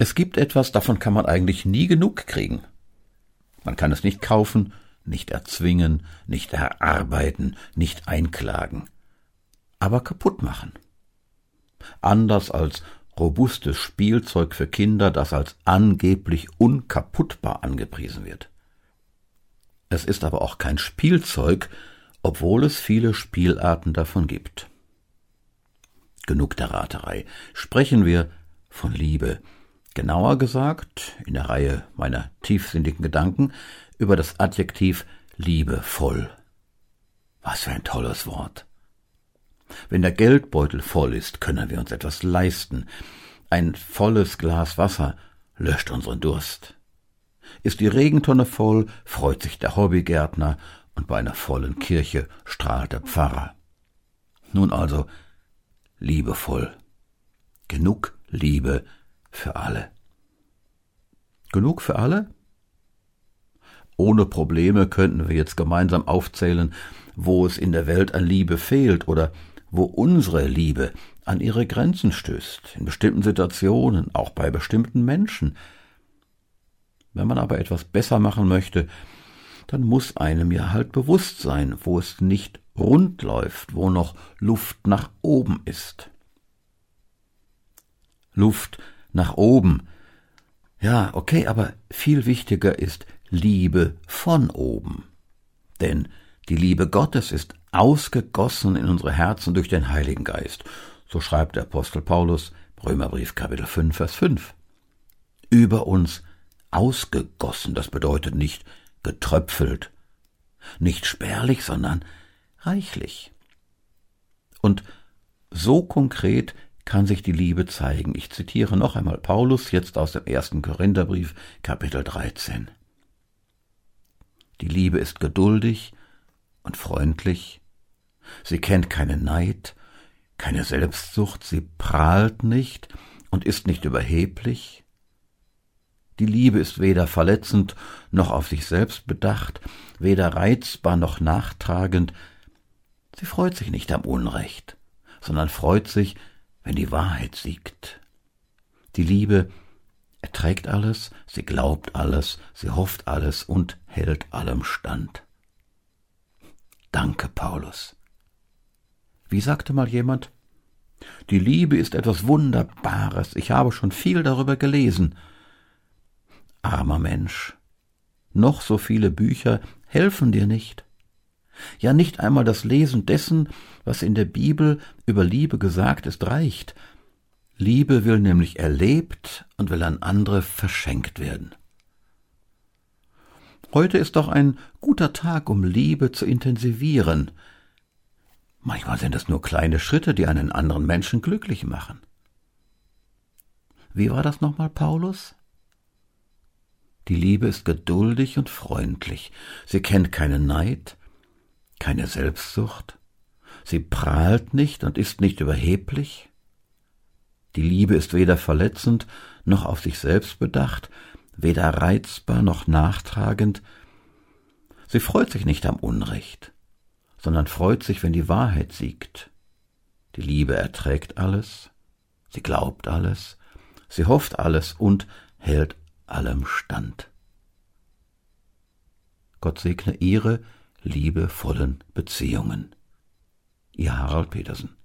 Es gibt etwas, davon kann man eigentlich nie genug kriegen. Man kann es nicht kaufen, nicht erzwingen, nicht erarbeiten, nicht einklagen, aber kaputt machen. Anders als robustes Spielzeug für Kinder, das als angeblich unkaputtbar angepriesen wird. Es ist aber auch kein Spielzeug, obwohl es viele Spielarten davon gibt. Genug der Raterei. Sprechen wir von Liebe. Genauer gesagt, in der Reihe meiner tiefsinnigen Gedanken, über das Adjektiv liebevoll. Was für ein tolles Wort. Wenn der Geldbeutel voll ist, können wir uns etwas leisten. Ein volles Glas Wasser löscht unseren Durst. Ist die Regentonne voll, freut sich der Hobbygärtner und bei einer vollen Kirche strahlt der Pfarrer. Nun also, liebevoll. Genug Liebe für alle. Genug für alle? Ohne Probleme könnten wir jetzt gemeinsam aufzählen, wo es in der Welt an Liebe fehlt oder wo unsere Liebe an ihre Grenzen stößt, in bestimmten Situationen, auch bei bestimmten Menschen. Wenn man aber etwas besser machen möchte, dann muss einem ja halt bewusst sein, wo es nicht rund läuft, wo noch Luft nach oben ist. Luft nach oben. Ja, okay, aber viel wichtiger ist Liebe von oben. Denn die Liebe Gottes ist ausgegossen in unsere Herzen durch den Heiligen Geist. So schreibt der Apostel Paulus, Römerbrief Kapitel 5, Vers 5. Über uns ausgegossen, das bedeutet nicht getröpfelt, nicht spärlich, sondern reichlich. Und so konkret kann sich die Liebe zeigen. Ich zitiere noch einmal Paulus jetzt aus dem ersten Korintherbrief, Kapitel 13. Die Liebe ist geduldig und freundlich. Sie kennt keinen Neid, keine Selbstsucht, sie prahlt nicht und ist nicht überheblich. Die Liebe ist weder verletzend noch auf sich selbst bedacht, weder reizbar noch nachtragend. Sie freut sich nicht am Unrecht, sondern freut sich, wenn die Wahrheit siegt. Die Liebe erträgt alles, sie glaubt alles, sie hofft alles und hält allem stand. Danke, Paulus. Wie sagte mal jemand? Die Liebe ist etwas Wunderbares, ich habe schon viel darüber gelesen. Armer Mensch, noch so viele Bücher helfen dir nicht. Ja, nicht einmal das Lesen dessen, was in der Bibel über Liebe gesagt ist, reicht. Liebe will nämlich erlebt und will an andere verschenkt werden. Heute ist doch ein guter Tag, um Liebe zu intensivieren. Manchmal sind es nur kleine Schritte, die einen anderen Menschen glücklich machen. Wie war das nochmal, Paulus? Die Liebe ist geduldig und freundlich. Sie kennt keinen Neid, keine Selbstsucht. Sie prahlt nicht und ist nicht überheblich. Die Liebe ist weder verletzend noch auf sich selbst bedacht, weder reizbar noch nachtragend. Sie freut sich nicht am Unrecht, sondern freut sich, wenn die Wahrheit siegt. Die Liebe erträgt alles, sie glaubt alles, sie hofft alles und hält allem stand. Gott segne ihre liebevollen Beziehungen. Ihr Harald Petersen